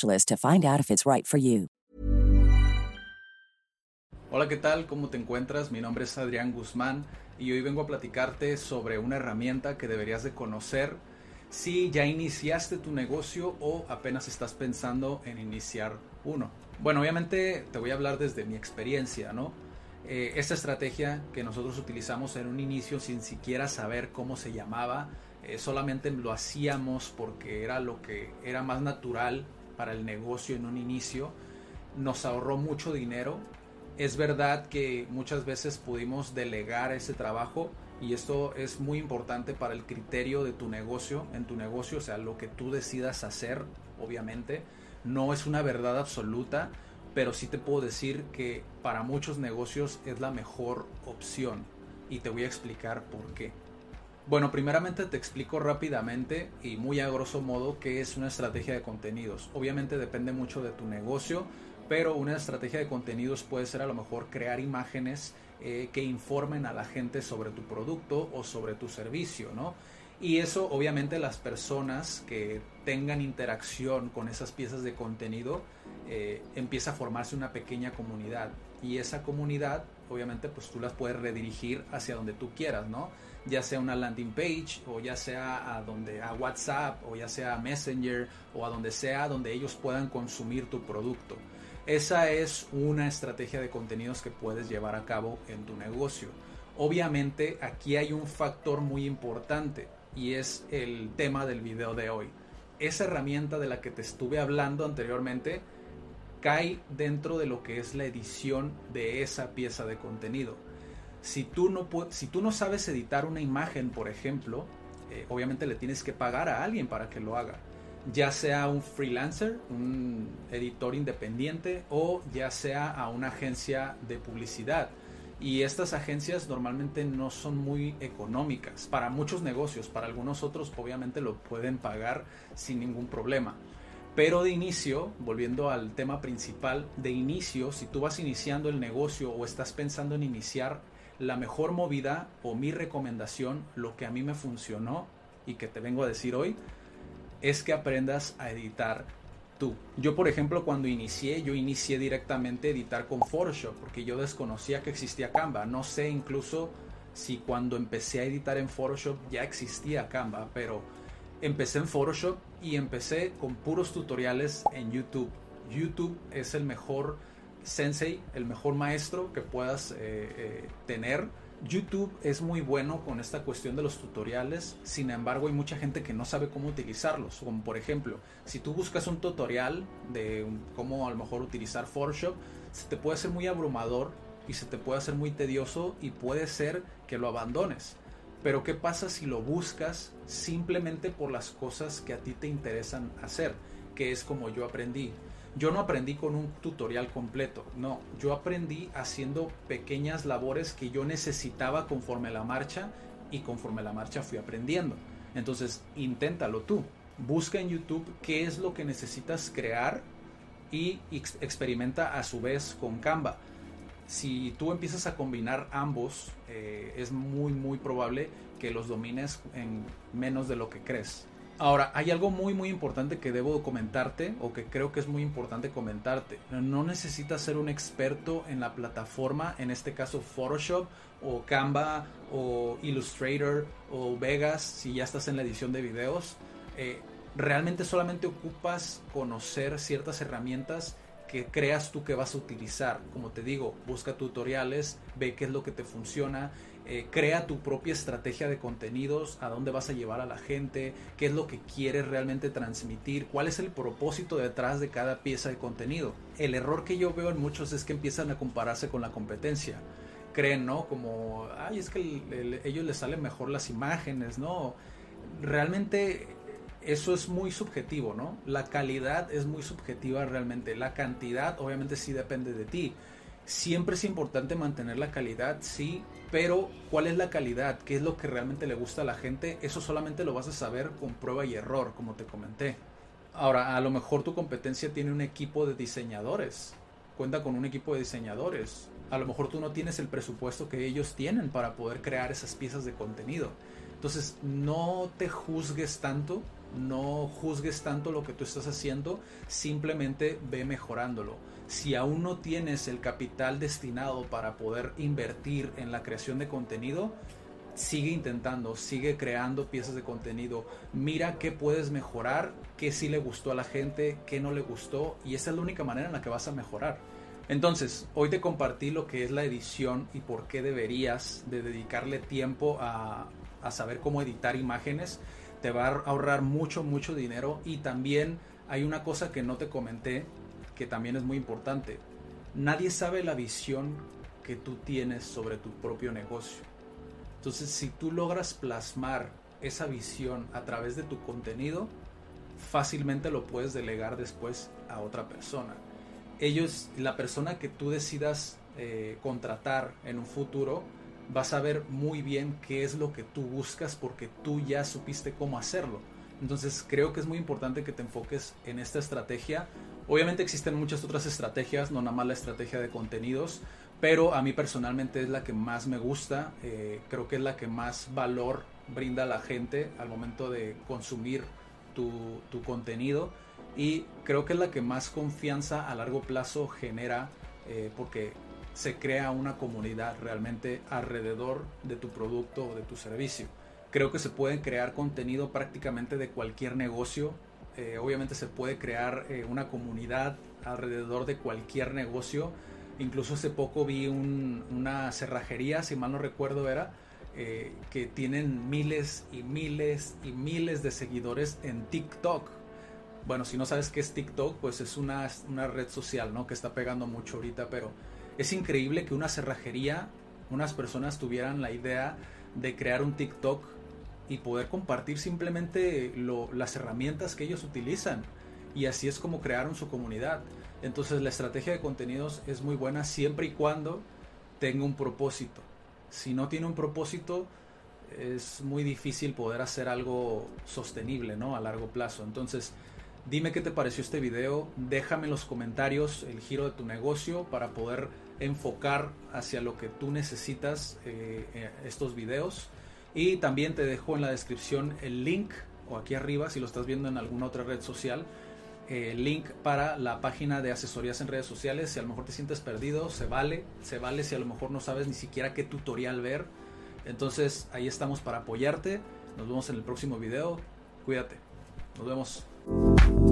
to find out if it's right for you. Hola, ¿qué tal? ¿Cómo te encuentras? Mi nombre es Adrián Guzmán y hoy vengo a platicarte sobre una herramienta que deberías de conocer si ya iniciaste tu negocio o apenas estás pensando en iniciar uno. Bueno, obviamente te voy a hablar desde mi experiencia, ¿no? Eh, esta estrategia que nosotros utilizamos en un inicio sin siquiera saber cómo se llamaba, eh, solamente lo hacíamos porque era lo que era más natural para el negocio en un inicio, nos ahorró mucho dinero. Es verdad que muchas veces pudimos delegar ese trabajo y esto es muy importante para el criterio de tu negocio, en tu negocio, o sea, lo que tú decidas hacer, obviamente, no es una verdad absoluta, pero sí te puedo decir que para muchos negocios es la mejor opción y te voy a explicar por qué. Bueno, primeramente te explico rápidamente y muy a grosso modo qué es una estrategia de contenidos. Obviamente depende mucho de tu negocio, pero una estrategia de contenidos puede ser a lo mejor crear imágenes eh, que informen a la gente sobre tu producto o sobre tu servicio, ¿no? Y eso obviamente las personas que tengan interacción con esas piezas de contenido eh, empieza a formarse una pequeña comunidad y esa comunidad obviamente pues tú las puedes redirigir hacia donde tú quieras, ¿no? Ya sea una landing page o ya sea a donde a WhatsApp o ya sea a Messenger o a donde sea donde ellos puedan consumir tu producto. Esa es una estrategia de contenidos que puedes llevar a cabo en tu negocio. Obviamente aquí hay un factor muy importante y es el tema del video de hoy. Esa herramienta de la que te estuve hablando anteriormente cae dentro de lo que es la edición de esa pieza de contenido. Si tú no, si tú no sabes editar una imagen, por ejemplo, eh, obviamente le tienes que pagar a alguien para que lo haga. Ya sea un freelancer, un editor independiente o ya sea a una agencia de publicidad y estas agencias normalmente no son muy económicas para muchos negocios, para algunos otros obviamente lo pueden pagar sin ningún problema. Pero de inicio, volviendo al tema principal, de inicio, si tú vas iniciando el negocio o estás pensando en iniciar, la mejor movida o mi recomendación, lo que a mí me funcionó y que te vengo a decir hoy, es que aprendas a editar yo, por ejemplo, cuando inicié, yo inicié directamente a editar con Photoshop, porque yo desconocía que existía Canva. No sé incluso si cuando empecé a editar en Photoshop ya existía Canva, pero empecé en Photoshop y empecé con puros tutoriales en YouTube. YouTube es el mejor sensei, el mejor maestro que puedas eh, eh, tener YouTube es muy bueno con esta cuestión de los tutoriales, sin embargo hay mucha gente que no sabe cómo utilizarlos, como por ejemplo, si tú buscas un tutorial de cómo a lo mejor utilizar Photoshop, se te puede hacer muy abrumador y se te puede hacer muy tedioso y puede ser que lo abandones. Pero ¿qué pasa si lo buscas simplemente por las cosas que a ti te interesan hacer? Que es como yo aprendí yo no aprendí con un tutorial completo, no, yo aprendí haciendo pequeñas labores que yo necesitaba conforme la marcha y conforme la marcha fui aprendiendo. Entonces, inténtalo tú. Busca en YouTube qué es lo que necesitas crear y experimenta a su vez con Canva. Si tú empiezas a combinar ambos, eh, es muy, muy probable que los domines en menos de lo que crees. Ahora, hay algo muy muy importante que debo comentarte o que creo que es muy importante comentarte. No necesitas ser un experto en la plataforma, en este caso Photoshop o Canva o Illustrator o Vegas si ya estás en la edición de videos. Eh, realmente solamente ocupas conocer ciertas herramientas que creas tú que vas a utilizar. Como te digo, busca tutoriales, ve qué es lo que te funciona, eh, crea tu propia estrategia de contenidos, a dónde vas a llevar a la gente, qué es lo que quieres realmente transmitir, cuál es el propósito detrás de cada pieza de contenido. El error que yo veo en muchos es que empiezan a compararse con la competencia. Creen, ¿no? Como, ay, es que ellos les salen mejor las imágenes, ¿no? Realmente eso es muy subjetivo, ¿no? La calidad es muy subjetiva realmente. La cantidad obviamente sí depende de ti. Siempre es importante mantener la calidad, sí, pero ¿cuál es la calidad? ¿Qué es lo que realmente le gusta a la gente? Eso solamente lo vas a saber con prueba y error, como te comenté. Ahora, a lo mejor tu competencia tiene un equipo de diseñadores, cuenta con un equipo de diseñadores. A lo mejor tú no tienes el presupuesto que ellos tienen para poder crear esas piezas de contenido. Entonces, no te juzgues tanto, no juzgues tanto lo que tú estás haciendo, simplemente ve mejorándolo si aún no tienes el capital destinado para poder invertir en la creación de contenido, sigue intentando, sigue creando piezas de contenido, mira qué puedes mejorar, qué sí le gustó a la gente, qué no le gustó, y esa es la única manera en la que vas a mejorar. Entonces, hoy te compartí lo que es la edición y por qué deberías de dedicarle tiempo a, a saber cómo editar imágenes. Te va a ahorrar mucho, mucho dinero y también hay una cosa que no te comenté que también es muy importante. Nadie sabe la visión que tú tienes sobre tu propio negocio. Entonces, si tú logras plasmar esa visión a través de tu contenido, fácilmente lo puedes delegar después a otra persona. Ellos, la persona que tú decidas eh, contratar en un futuro, va a saber muy bien qué es lo que tú buscas porque tú ya supiste cómo hacerlo. Entonces creo que es muy importante que te enfoques en esta estrategia Obviamente existen muchas otras estrategias, no nada más la estrategia de contenidos, pero a mí personalmente es la que más me gusta, eh, creo que es la que más valor brinda a la gente al momento de consumir tu, contenido y creo que es la que más confianza a largo plazo genera eh, porque se crea una comunidad realmente alrededor de tu producto o de tu servicio. Creo que se puede crear contenido prácticamente de cualquier negocio eh, obviamente se puede crear eh, una comunidad alrededor de cualquier negocio. Incluso hace poco vi una cerrajería, si mal no recuerdo era, eh, que tienen miles y miles y miles de seguidores en TikTok. Bueno, si no sabes qué es TikTok, pues es una, una red social, ¿no? Que está pegando mucho ahorita, pero es increíble que una cerrajería, unas personas tuvieran la idea de crear un TikTok y poder compartir simplemente las herramientas que ellos utilizan. Y así es como crearon su comunidad. Entonces la estrategia de contenidos es muy buena siempre y cuando tenga un propósito. Si no tiene un propósito, es muy difícil poder hacer algo sostenible, ¿no? A largo plazo. Entonces, dime qué te pareció este video, déjame en los comentarios el giro de tu negocio para poder enfocar hacia lo que tú necesitas eh, eh, estos videos. Y también te dejo en la descripción el link, o aquí arriba si lo estás viendo en alguna otra red social, el eh, link para la página de asesorías en redes sociales. Si a lo mejor te sientes perdido, se vale, se vale si a lo mejor no sabes ni siquiera qué tutorial ver. Entonces ahí estamos para apoyarte. Nos vemos en el próximo video. Cuídate. Nos vemos.